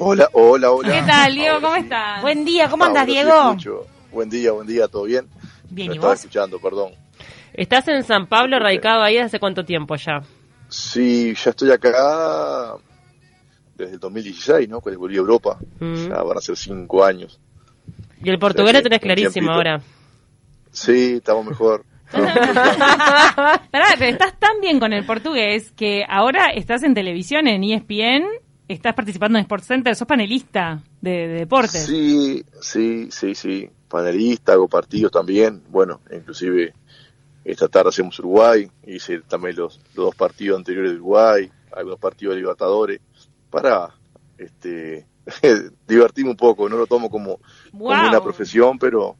Hola, hola, hola. ¿Qué tal, Diego? ¿Cómo estás? Buen día, ¿cómo andas, Diego? Buen día, buen día, ¿todo bien? Bien, ¿y estaba vos? escuchando, perdón. ¿Estás en San Pablo, radicado ahí hace cuánto tiempo ya? Sí, ya estoy acá desde el 2016, ¿no? Cuando volví a Europa. Mm. Ya van a ser cinco años. Y el portugués Sí, lo tenés clarísimo tiempito. ahora. Sí, estamos mejor. Pará, pero estás tan bien con el portugués que ahora estás en televisión, en ESPN, estás participando en Sports Center, sos panelista de, de deportes. Sí, sí, sí, sí. Panelista, hago partidos también. Bueno, inclusive esta tarde hacemos Uruguay. Hice también los, los dos partidos anteriores de Uruguay, algunos partidos de Libertadores, para este divertirme un poco. No lo tomo como, como una profesión, pero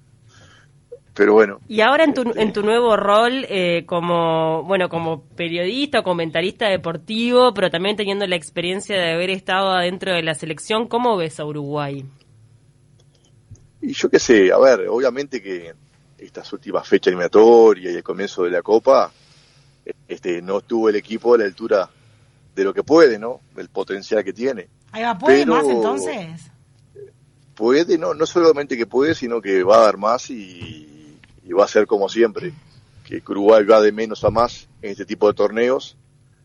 pero bueno. Y ahora en tu, Este, en tu nuevo rol eh, como bueno como periodista o comentarista deportivo, pero también teniendo la experiencia de haber estado adentro de la selección, ¿cómo ves a Uruguay? Y yo qué sé, a ver, obviamente que estas últimas fechas eliminatorias y el comienzo de la Copa, este, no tuvo el equipo a la altura de lo que puede, ¿no? El potencial que tiene. Ahí va, ¿puede Pero- más entonces? Puede, no, no solamente que puede, sino que va a dar más y, y va a ser como siempre, que Uruguay va de menos a más en este tipo de torneos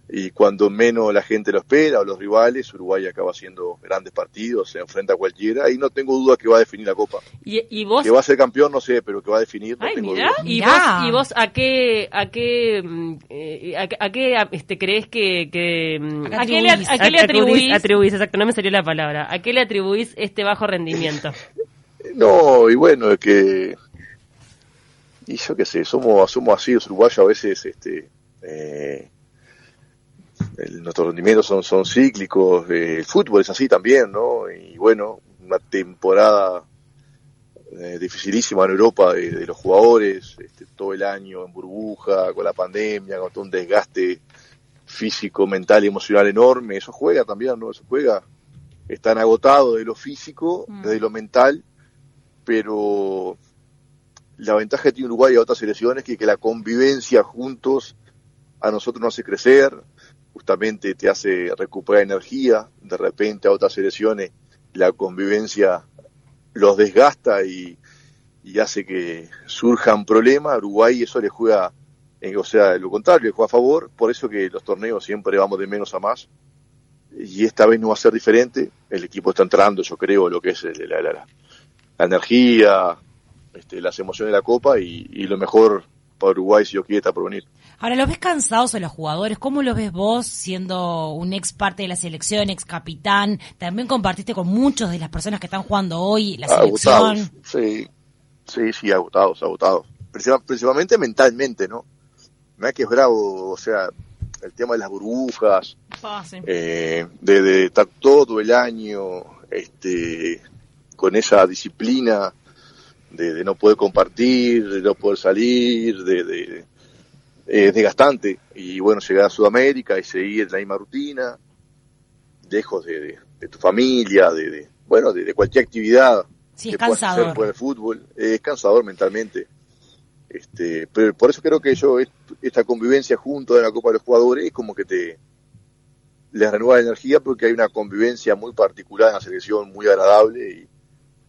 y cuando menos la gente lo espera o los rivales, Uruguay acaba haciendo grandes partidos, se enfrenta a cualquiera y no tengo duda que va a definir la Copa. Y, y vos Que va a ser campeón, no sé, pero que va a definir, no Ay, tengo mirá. duda. y vos y vos a qué a qué eh, a, qué- a qué a- este crees que, que mm, qué ¿A qué le, atribuís? a qué le atribuís? atribuís, exacto, no me salió la palabra. ¿A qué le atribuís este bajo rendimiento? No, y bueno, es que. Y yo qué sé, somos, somos así, los uruguayos a veces, este. Eh, el- nuestros rendimientos son, son cíclicos, eh, el fútbol es así también, ¿no? Y bueno, una temporada eh, dificilísima en Europa de, de los jugadores, este, todo el año en burbuja, con la pandemia, con todo un desgaste físico, mental y emocional enorme, eso juega también, ¿no? Eso juega. Están agotados de lo físico, Mm. de lo mental, pero la ventaja que tiene Uruguay a otras selecciones es que, que la convivencia juntos a nosotros nos hace crecer, justamente te hace recuperar energía, de repente a otras selecciones la convivencia los desgasta y, y hace que surjan problemas, Uruguay eso le juega, en- o sea, lo contrario, le juega a favor, por eso que los torneos siempre vamos de menos a más, y esta vez no va a ser diferente, el equipo está entrando, yo creo, lo que es la- la- la energía, este, las emociones de la Copa y, y lo mejor para Uruguay si Dios quiere está por venir. Ahora, ¿los ves cansados a los jugadores? ¿Cómo los ves vos siendo un ex parte de la selección, ex capitán? También compartiste con muchos de las personas que están jugando hoy la agotados, selección. sí, sí, sí, agotados, agotados. Principal- principalmente mentalmente, ¿no? Me que es bravo, o sea, el tema de las burbujas, Ah, sí. eh, de, de estar todo el año este, con esa disciplina de, de no poder compartir, de no poder salir, de, de- es desgastante. Y bueno, llegar a Sudamérica y seguir la misma rutina, lejos de, de- de tu familia, de, de- bueno, de, cualquier actividad Sí, que es puedas hacer cansador. por el fútbol, es cansador mentalmente. Este, pero por eso creo que yo est- esta convivencia junto de la Copa de los Jugadores es como que te les renueva la energía porque hay una convivencia muy particular en la selección, muy agradable y,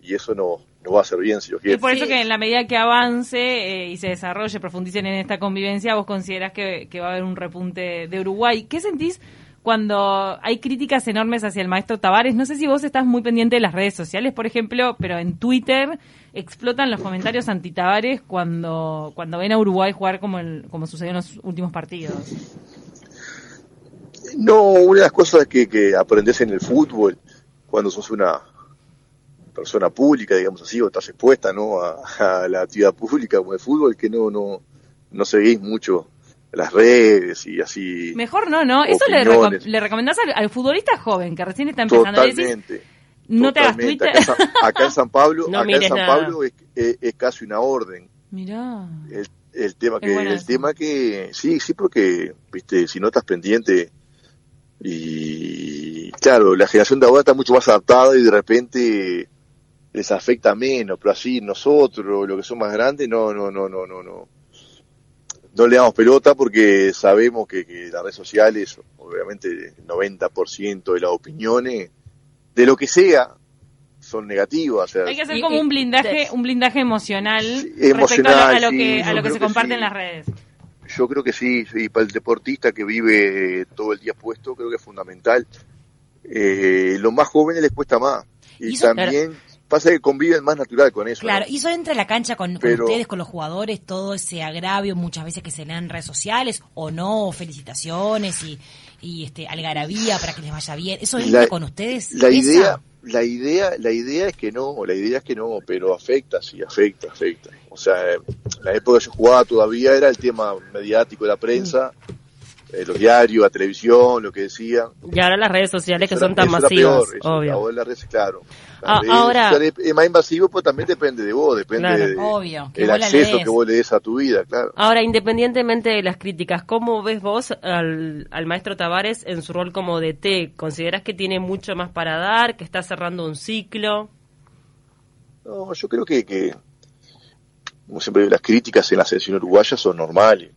y eso no nos va a hacer bien si lo Y quiere. por eso que en la medida que avance eh, y se desarrolle, profundicen en esta convivencia, vos considerás que, que va a haber un repunte de Uruguay. ¿Qué sentís cuando hay críticas enormes hacia el maestro Tavares? No sé si vos estás muy pendiente de las redes sociales, por ejemplo, pero en Twitter explotan los comentarios anti-Tavares cuando, cuando ven a Uruguay jugar como, el, como sucedió en los últimos partidos. No, una de las cosas que, que aprendes en el fútbol, cuando sos una persona pública, digamos así, o estás expuesta ¿no? a, a la actividad pública como el fútbol, que no, no, no seguís mucho las redes y así. Mejor no, ¿no? Eso le, le recomendás al, al futbolista joven que recién está empezando. Decís, Totalmente. no te hagas. Twitter. Acá en San, acá en San Pablo, No acá en San nada. Pablo es, es- es casi una orden. Mirá. El, el tema Qué que, el eso. tema que, sí, sí, porque, viste, si no estás pendiente y claro, la generación de ahora está mucho más adaptada y de repente les afecta menos, pero así nosotros, los que son más grandes, no, no, no, no, no, no. No le damos pelota porque sabemos que, que las redes sociales, obviamente el 90% de las opiniones de lo que sea, son negativas. o sea, Hay que hacer Y- como y- un blindaje, un blindaje emocional, Sí, respecto a lo, a lo emocional, que, sí, a lo que se que comparte sí. en las redes. Yo creo que sí, sí, para el deportista que vive eh, todo el día puesto, creo que es fundamental. Eh, los más jóvenes les cuesta más. Y, Y también pasa que conviven más natural con eso. Claro, ¿no? y eso entra en la cancha con, ustedes, con los jugadores, todo ese agravio muchas veces que se leen en redes sociales, o no, felicitaciones y, y este algarabía para que les vaya bien. ¿Eso entra La- con ustedes? La ¿Esa? idea, la idea, la idea es que no, la idea es que no, pero afecta, sí, afecta, afecta. O sea, eh, la época que yo jugaba todavía era el tema mediático de la prensa, eh, los diarios, la televisión, lo que decían. Y ahora las redes sociales que Eso son era- tan masivas, peor, eso, obvio. Ahora las redes, claro. Las Ah, redes ahora- sociales es más invasivo, pero también depende de vos, depende Claro. de Obvio, que el vos la acceso que vos le des a tu vida, claro. Ahora, independientemente de las críticas, ¿cómo ves vos al, al maestro Tavares en su rol como DT? ¿Consideras que tiene mucho más para dar, que está cerrando un ciclo? No, yo creo que, que como siempre digo, las críticas en la selección uruguaya son normales.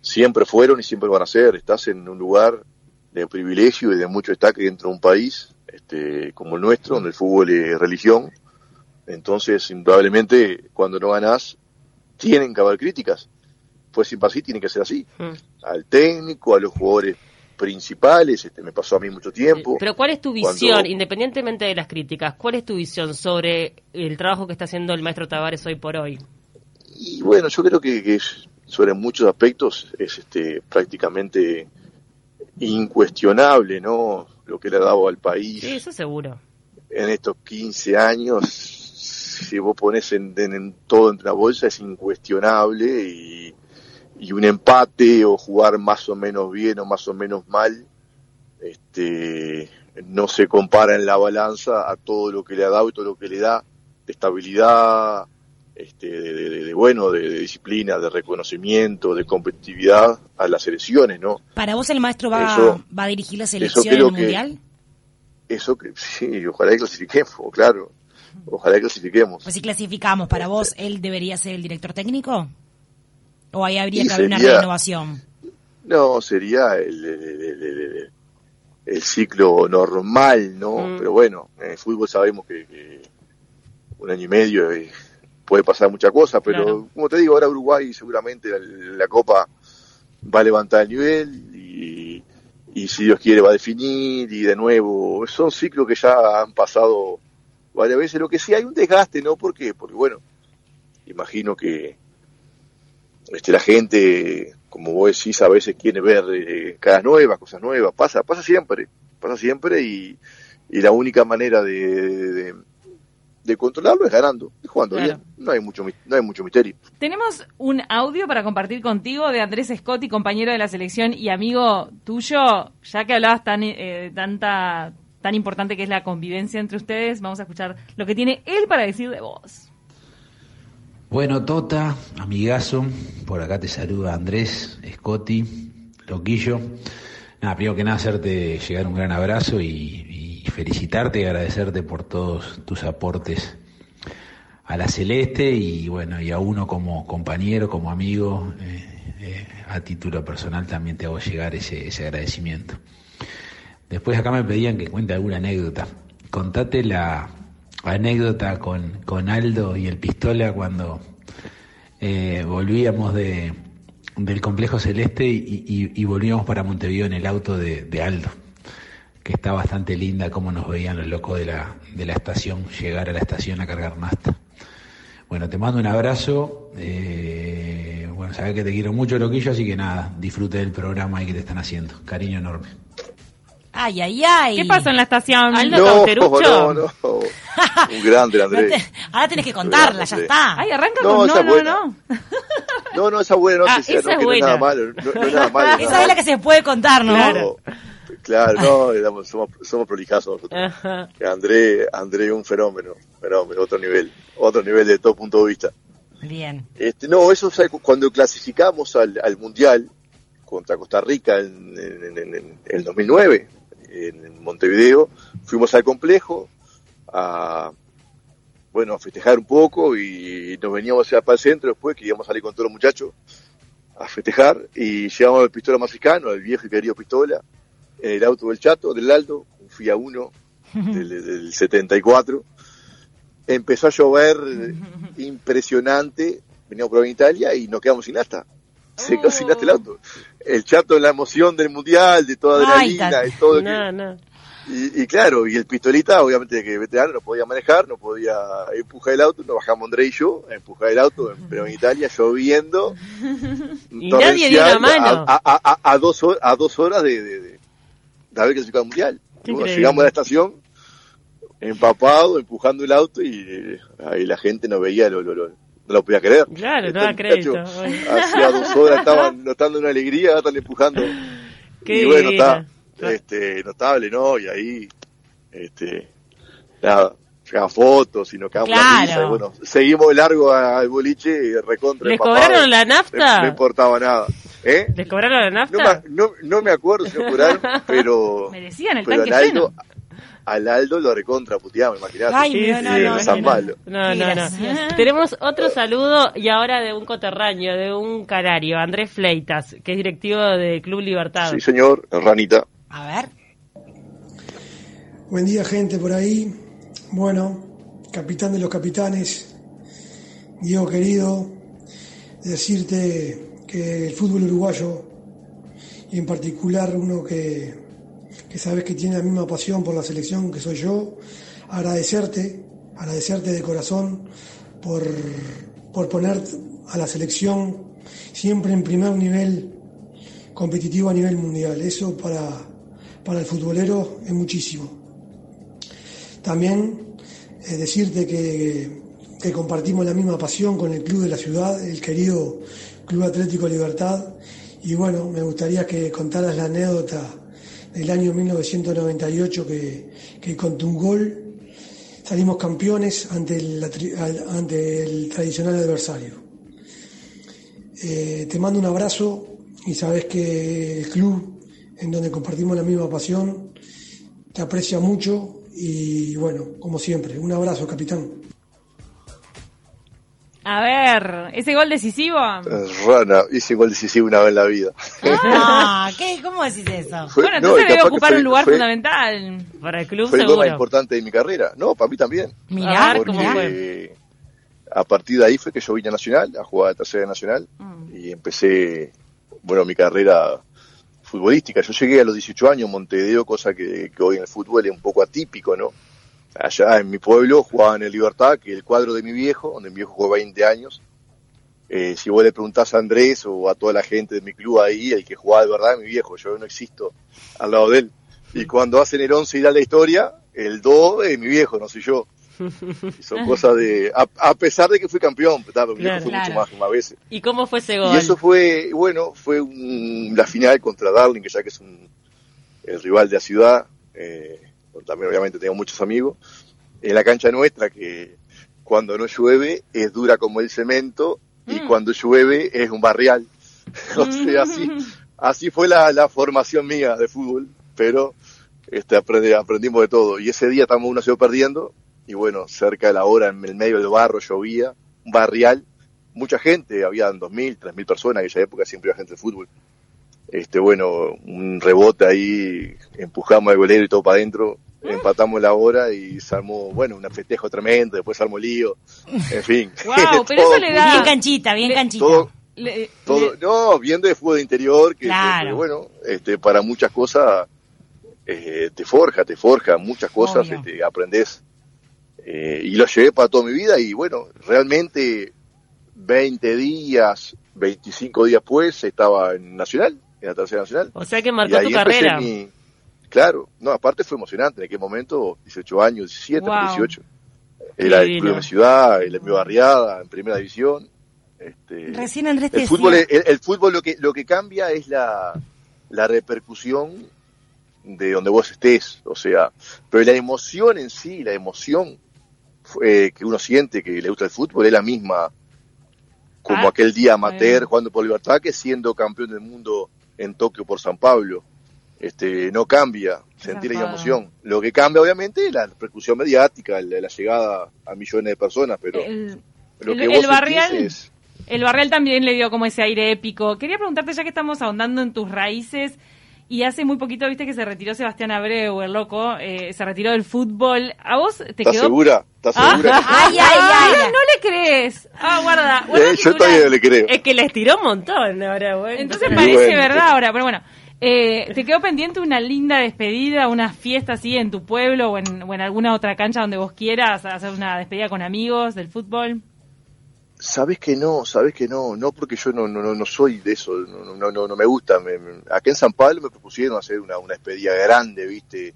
Siempre fueron y siempre van a ser. Estás en un lugar de privilegio y de mucho destaque dentro de un país este, como el nuestro, donde el fútbol es religión. Entonces, indudablemente, cuando no ganás, tienen que haber críticas. Pues sin así, tiene que ser así. Mm. Al técnico, a los jugadores principales, este me pasó a mí mucho tiempo. Pero ¿cuál es tu Cuando- visión, independientemente de las críticas, cuál es tu visión sobre el trabajo que está haciendo el maestro Tavares hoy por hoy? Y bueno, yo creo que, que es- sobre muchos aspectos es este prácticamente incuestionable, ¿no? Lo que le ha dado al país Sí, eso seguro. en estos 15 años, si vos pones en, en- en todo entre una bolsa, es incuestionable y, y un empate o jugar más o menos bien o más o menos mal, este, no se compara en la balanza a todo lo que le ha dado y todo lo que le da de estabilidad, este, de, de- de- bueno, de, de disciplina, de reconocimiento, de competitividad a las elecciones, ¿no? ¿Para vos el maestro va, Eso- va a dirigir la selección en creo el que- Mundial? Eso que sí, ojalá que clasifiquemos, claro, ojalá que clasifiquemos. Pues si clasificamos, ¿para vos él debería ser el director técnico? ¿O ahí habría que haber una renovación? No, sería el, el- el- ciclo normal, ¿no? Mm. Pero bueno, en el fútbol sabemos que, que un año y medio eh, puede pasar muchas cosas, pero Claro. como te digo, ahora Uruguay seguramente la, la Copa va a levantar el nivel y, y si Dios quiere va a definir y de nuevo, son ciclos que ya han pasado varias veces, lo que sí hay un desgaste, ¿no? ¿Por qué? Porque bueno, imagino que este, la gente, como vos decís, a veces quiere ver eh, caras nuevas, cosas nuevas, pasa, pasa siempre, pasa siempre y, y la única manera de, de, de controlarlo es ganando, es jugando Claro. bien, no hay mucho, no hay mucho misterio. Tenemos un audio para compartir contigo de Andrés Scotti, compañero de la selección y amigo tuyo, ya que hablabas tan eh, tanta tan importante que es la convivencia entre ustedes, vamos a escuchar lo que tiene él para decir de vos. Bueno, Tota, amigazo, por acá te saluda Andrés, Scotty, Loquillo. Nada, primero que nada hacerte llegar un gran abrazo y, y felicitarte y agradecerte por todos tus aportes a la Celeste y bueno, y a uno como compañero, como amigo, eh, eh, a título personal también te hago llegar ese, agradecimiento. Después acá me pedían que cuente alguna anécdota. Contate la anécdota con, con Aldo y el pistola cuando eh, volvíamos de, del complejo celeste y, volvíamos para Montevideo en el auto de Aldo, que está bastante linda como nos veían los locos de la, de la estación, llegar a la estación a cargar nasta. Bueno, te mando un abrazo. eh, bueno, sabes que te quiero mucho, loquillo, así que nada, disfrute del programa ahí que te están haciendo. Cariño enorme. Ay, ay, ay. ¿Qué pasó en la estación? Aldo No, Cauterucho. no, no, un grande No Andrés. te- ahora tenés que contarla, ya está. Ay, arranca No, con no, no, buena. no. No, no, esa buena Ah, noticia, esa no, es que no es nada buena. malo, no, no es nada malo. Esa nada es la que se puede contar, ¿no? malo. Claro, no, éramos- somos, somos prolijazos nosotros. Ajá. André, André un fenómeno, fenómeno, otro nivel, otro nivel de todo punto de vista. Bien. Este, no, eso cuando clasificamos al, al Mundial contra Costa Rica en, en- en- en el 2009, en Montevideo, fuimos al complejo a, bueno, a festejar un poco y nos veníamos hacia para el centro después, que íbamos a salir con todos los muchachos a festejar y llegamos al Pistola Mexicano, al viejo y querido Pistola, el auto del Chato, del Aldo, un Fia 1, del, del 74, empezó a llover impresionante, veníamos por Italia y nos quedamos sin asta. Se quedó sin asta el auto. El chato en la emoción del mundial, de toda adrenalina, de todo. que- No, no. y, y claro, y el pistolita, obviamente que veterano no podía manejar, no podía empujar el auto, nos bajamos André y yo a empujar el auto, pero en Italia lloviendo. Y nadie dio una mano. A, a- a- a dos, a dos horas de, de, de, de haber clasificado al mundial. Bueno, llegamos a la estación, empapado, empujando el auto y eh, ahí la gente nos veía, lo, lo, lo- no lo podía creer. Claro, no Estos da crédito. Oye. Hacía dos horas estaban notando una alegría, están empujando. Qué y bueno, está este, notable, ¿no? Y ahí, este, nada, sacan fotos y nos quedamos Claro. la risa, y bueno, seguimos de largo al boliche y recontra. ¿Les empapados. cobraron la No, nafta? no importaba nada. ¿Eh? ¿Les cobraron la No nafta? me, no, no me acuerdo si nos cobraron, pero, Merecían el pero tanque al Aldo, lleno. al Aldo lo recontra puteamos, imaginate. Ay, Sí, no, no, sí, no, San no, no. Malo. No, no, no. Tenemos otro saludo y ahora de un coterráneo, de un canario, Andrés Fleitas, que es directivo de Club Libertad. Sí, señor, Ranita. A ver. Buen día, gente por ahí. Bueno, capitán de los capitanes, Diego querido, decirte que el fútbol uruguayo, y en particular uno que, que sabes que tiene la misma pasión por la selección que soy yo, agradecerte, agradecerte de corazón por, por poner a la selección siempre en primer nivel competitivo a nivel mundial. Eso para, para el futbolero es muchísimo. También eh, decirte que, que compartimos la misma pasión con el club de la ciudad, el querido Club Atlético Libertad. Y bueno, me gustaría que contaras la anécdota del año 1998 que, con tu gol salimos campeones ante el tradicional adversario. Eh, te mando un abrazo y sabes que el club en donde compartimos la misma pasión te aprecia mucho y bueno, como siempre, un abrazo, capitán. A ver, ese gol decisivo. Rana, hice gol decisivo una vez en la vida. Ah, ¿qué? ¿Cómo decís eso? Fue- bueno, no, entonces y debe ocupar fue- un lugar fue- fundamental. Para el club Fue el gol más importante de mi carrera. No, para mí también. Mirá, ¿cómo. Porque a partir de ahí fue que yo vine a Nacional, a jugar a Tercera Nacional, Mm. y empecé, bueno, mi carrera futbolística. Yo llegué a los 18 años Montevideo, cosa que, hoy en el fútbol es un poco atípico, ¿no? Allá en mi pueblo jugaba en el Libertad, que el cuadro de mi viejo, donde mi viejo jugó 20 años. Eh, si vos le preguntás a Andrés o a toda la gente de mi club ahí, el que jugaba de verdad mi viejo, yo no existo al lado de él. Y cuando hacen el 11 y da la historia, el 2 es mi viejo, no soy yo. Son cosas de... A, a pesar de que fui campeón, Claro. fue mucho más, más veces. ¿Y cómo fue ese gol? Y eso fue, bueno, fue un- la final contra Darling, que ya que es un, el rival de la ciudad, eh, también obviamente tengo muchos amigos, en la cancha nuestra, que cuando no llueve es dura como el cemento, y Mm. cuando llueve es un barrial. o sea, así, así fue la, la formación mía de fútbol, pero este, aprendí- aprendimos de todo. Y ese día estamos 1 0 perdiendo, y bueno, cerca de la hora, en el medio del barro, llovía, un barrial, mucha gente, habían 2.000, 3.000 personas en aquella época, siempre había gente de fútbol. Este, bueno, un rebote ahí, empujamos al golero y todo para adentro, empatamos la hora y se armó, bueno, un festejo tremendo, después se armó lío, en fin. Guau, pero eso le da- Bien canchita, bien canchita. todo, Le- todo, le- no, viendo de fútbol de interior, que, Claro. bueno, este, para muchas cosas eh, te forja, te forja, muchas cosas este, aprendes. Eh, y lo llevé para toda mi vida y bueno, realmente 20 días, 25 días después estaba en Nacional, en la tercera Nacional. O sea que Y marcó ahí tu carrera. mi- Claro, no, aparte fue emocionante en aquel momento, 18 años, 17, Wow. 18. Era el club de mi ciudad, el de mi barriada, en primera división. Este, Recién Andrés el decía... fútbol, el, el fútbol lo que lo que cambia es la, la repercusión de donde vos estés, o sea, pero la emoción en sí, la emoción eh, que uno siente que le gusta el fútbol es la misma como Ah, aquel día amateur jugando por Libertad que siendo campeón del mundo en Tokio por San Pablo. Este, no cambia sentir la emoción. Lo que cambia obviamente es la repercusión mediática, la, la llegada a millones de personas, pero el, lo que el vos barrial- es el Barrial también le dio como ese aire épico. Quería preguntarte, ya que estamos ahondando en tus raíces Y hace muy poquito, viste que se retiró Sebastián Abreu, el loco, eh, se retiró del fútbol. ¿A vos te ¿Estás quedó? segura? ¿Estás Ah, segura? Ay, ay, ah, ay. no le crees. Ah, guarda. guarda Eh, yo todavía no le creo. Es que les tiró un montón ahora, bueno. Entonces parece bueno. verdad ahora, pero bueno. Eh, ¿Te quedó pendiente una linda despedida, una fiesta así en tu pueblo o en, o en alguna otra cancha donde vos quieras, hacer una despedida con amigos del fútbol? Sabes que no, sabes que no, no porque yo no, no, no, no soy de eso, no, no, no, no me gusta. Me- me- acá en San Pablo me propusieron hacer una, una despedida grande, viste,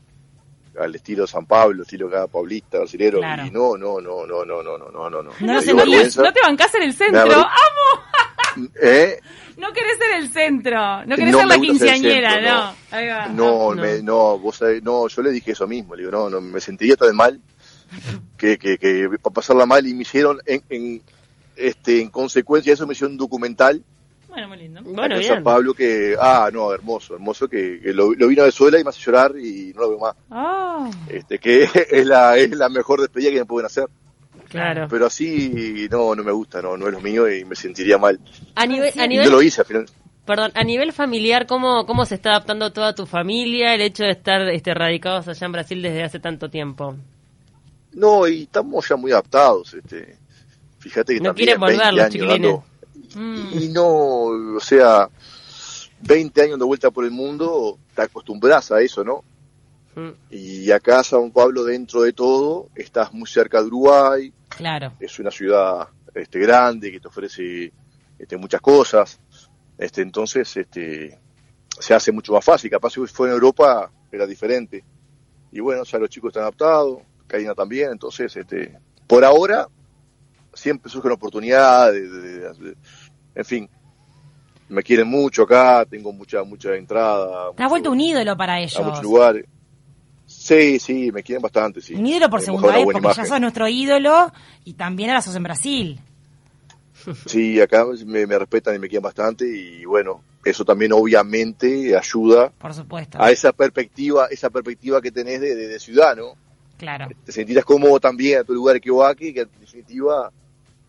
al estilo San Pablo, estilo cada paulista, brasilero, Claro. y no, no, no, no, no, no, no, no, no, no. No sentís. vergüenza. No te bancás en el centro. ¡Amo! ¿Eh? No querés ser el centro. No querés No ser la ser quinceañera, centro, no. no. Ahí va. No, no. me- no, vos sabés, no, yo le dije eso mismo, le digo, no, no, me sentiría tan mal que, que, que para pasarla mal y me hicieron en, en, este, en consecuencia de eso me hicieron un documental Bueno, muy lindo. Bueno, bien. San Pablo que, ah, no, hermoso, hermoso, que, que lo, lo vino a Venezuela y me hace llorar y no lo veo más. Ah. Este, que es la, es la mejor despedida que me pueden hacer. Claro. Pero así, no, no me gusta, no, no es lo mío y me sentiría mal. A nivel, a nivel, no lo hice al final. perdón, a nivel familiar, ¿cómo, ¿cómo se está adaptando toda tu familia el hecho de estar este, radicados allá en Brasil desde hace tanto tiempo? No, y estamos ya muy adaptados, este. Fíjate que No también quieren volver 20 los años dando- Mm. Y no, o sea, 20 años de vuelta por el mundo, te acostumbras a eso, ¿no? Mm. Y acá San Pablo, dentro de todo, estás muy cerca de Uruguay, Claro. es una ciudad este, grande que te ofrece este, muchas cosas, este, entonces este, se hace mucho más fácil. Capaz si fue en Europa era diferente. Y bueno, ya los chicos están adaptados, Karina también, entonces, este, por ahora, siempre surgen oportunidades, de- de- de- en fin, me quieren mucho acá, tengo mucha, mucha entrada. Te has vuelto un ídolo para a ellos. muchos lugares. Sí, sí, me quieren bastante, sí. Un ídolo por Hemos segunda vez, porque ya sos nuestro ídolo y también ahora sos en Brasil. Sí, acá me, me respetan y me quieren bastante y bueno, eso también obviamente ayuda Por supuesto. a esa perspectiva, esa perspectiva que tenés de, de, de ciudad, ¿no? Claro. Te sentirás cómodo también a tu lugar que aquí, que en definitiva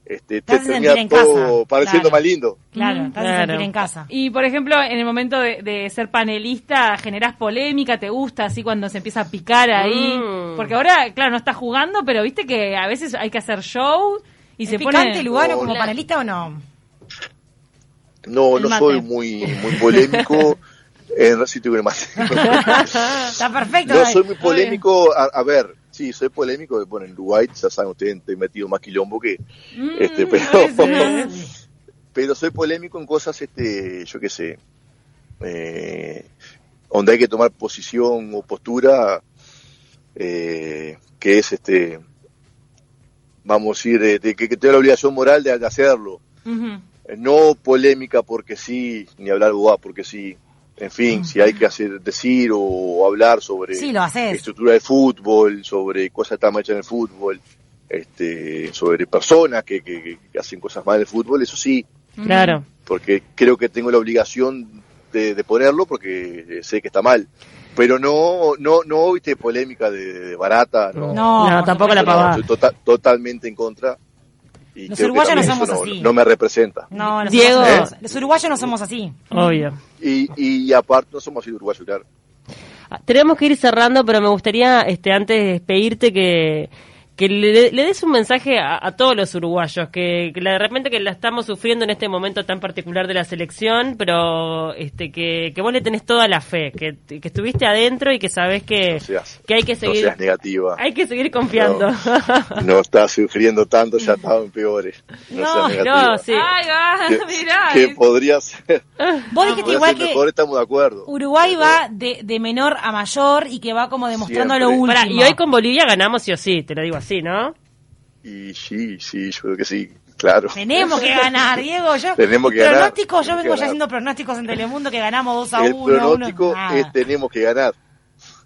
este, Te termina todo casa, pareciendo claro. más lindo. Claro, te claro. sentir en casa. Y por ejemplo, en el momento de, de ser panelista, generás polémica, te gusta así cuando se empieza a picar ahí. Mm. Porque ahora, claro, no estás jugando, pero viste que a veces hay que hacer show y ¿Es se picante pone. Lugano No, como la- panelista o no? No, El no mate. soy muy, muy polémico. en sí tengo el mate. Está perfecto. No soy muy polémico, a, a ver, sí, soy polémico, bueno, en Uruguay ya saben ustedes, estoy metido más quilombo que, Mm, este, pero, pero soy polémico en cosas, este, yo qué sé, eh, donde hay que tomar posición o postura, eh, que es, este, vamos a decir, de que, que tengo la obligación moral de, de hacerlo. Eh, No polémica porque sí, ni hablar boba porque sí. En fin, si hay que hacer, decir o, hablar sobre Sí, lo haces. estructura de fútbol, sobre cosas que están mal hechas en el fútbol, este, sobre personas que, que- que hacen cosas mal en el fútbol, eso sí, Claro. porque creo que tengo la obligación de, de ponerlo porque sé que está mal. Pero no, no, no, viste, polémica de, de barata, no. No, tampoco la supuesto. No, pavada. estoy tota- totalmente en contra. Y Los uruguayos no somos eso así. no me representa. No, los Diego. uruguayos, los uruguayos no somos así. Obvio. Y, y aparte no somos así de uruguayos, claro. Ah, Tenemos que ir cerrando, pero me gustaría, este, antes de despedirte, que, que le, le des un mensaje a, a todos los uruguayos, que, que la- de repente que la estamos sufriendo en este momento tan particular de la selección, pero este, que, que vos le tenés toda la fe, que, que estuviste adentro y que sabés que, No seas, que hay que no seguir, seas negativa. hay que seguir confiando. No estás sufriendo tanto, ya estaban peores. No, No, seas negativa. no, sí. Ay, va, Que, mirá. que podría ser, Vos dijiste igual que mejor, estamos de acuerdo. Uruguay va de, de menor a mayor y que va como demostrando lo Siempre. último. Pará, y hoy con Bolivia ganamos sí o sí, te lo digo así, ¿no? Y sí, sí, yo creo que sí, claro. Tenemos que ganar, Diego. Yo, Tenemos que ganar, pronósticos, yo vengo ya haciendo pronósticos en Telemundo que ganamos 2 a El 1. pronóstico es tenemos que ganar.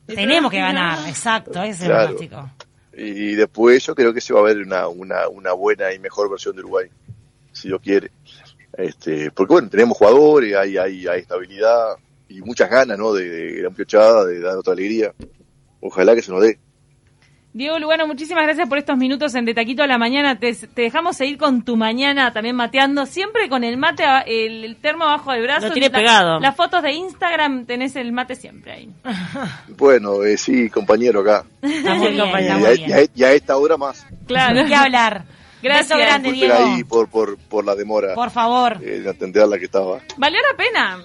Tenemos que ganar, exacto, ese es el Claro. pronóstico. Y después yo creo que se va a ver una, una, una buena y mejor versión de Uruguay, si Dios quiere. Este, porque bueno, tenemos jugadores, hay, hay, hay estabilidad y muchas ganas, ¿no? De, de la muchachada, de dar otra alegría. Ojalá que se nos dé. Diego Lugano, muchísimas gracias por estos minutos en De Taquito a la Mañana. Te, te dejamos seguir con tu mañana también mateando, siempre con el mate, a- el, el termo abajo del brazo. Lo tiene La- pegado. Las fotos de Instagram tenés el mate siempre ahí. Bueno, eh, sí, compañero acá. Bien, compañero. está Y muy a, bien. y a- y a esta hora más. Claro. Que hablar. Gracias. Grande, Diego. ahí por, por, por la demora Por favor. eh, de atender a la que estaba. Valió la pena.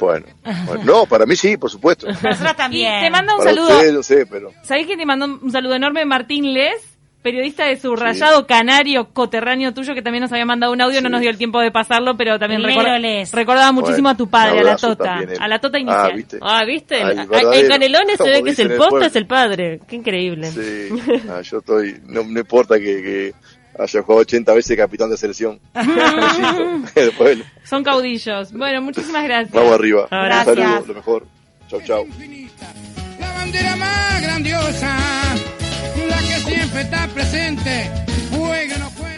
Bueno, bueno, no, para mí sí, por supuesto. Nosotros también. Y te manda un Para saludo. ustedes no sé, pero ¿Sabés que te mandó un saludo enorme Martín Les? Periodista de Subrayado Canario, coterráneo tuyo, que también nos había mandado un audio, no Sí. nos dio el tiempo de pasarlo, pero también recorda- recordaba muchísimo Bueno, a tu padre, a la Tota, también, eh. a la Tota Ah, inicial. ¿viste? Ah, ¿viste? Ah, verdadero, en Canelones se ve que es el posta, es el padre. Qué increíble. Sí, ah, yo estoy, no me importa que, que haya jugado 80 veces capitán de selección. Son caudillos. Bueno, muchísimas gracias. vamos arriba. Gracias. Un saludo, lo mejor. Chau, chau. La bandera más grandiosa, la que siempre está presente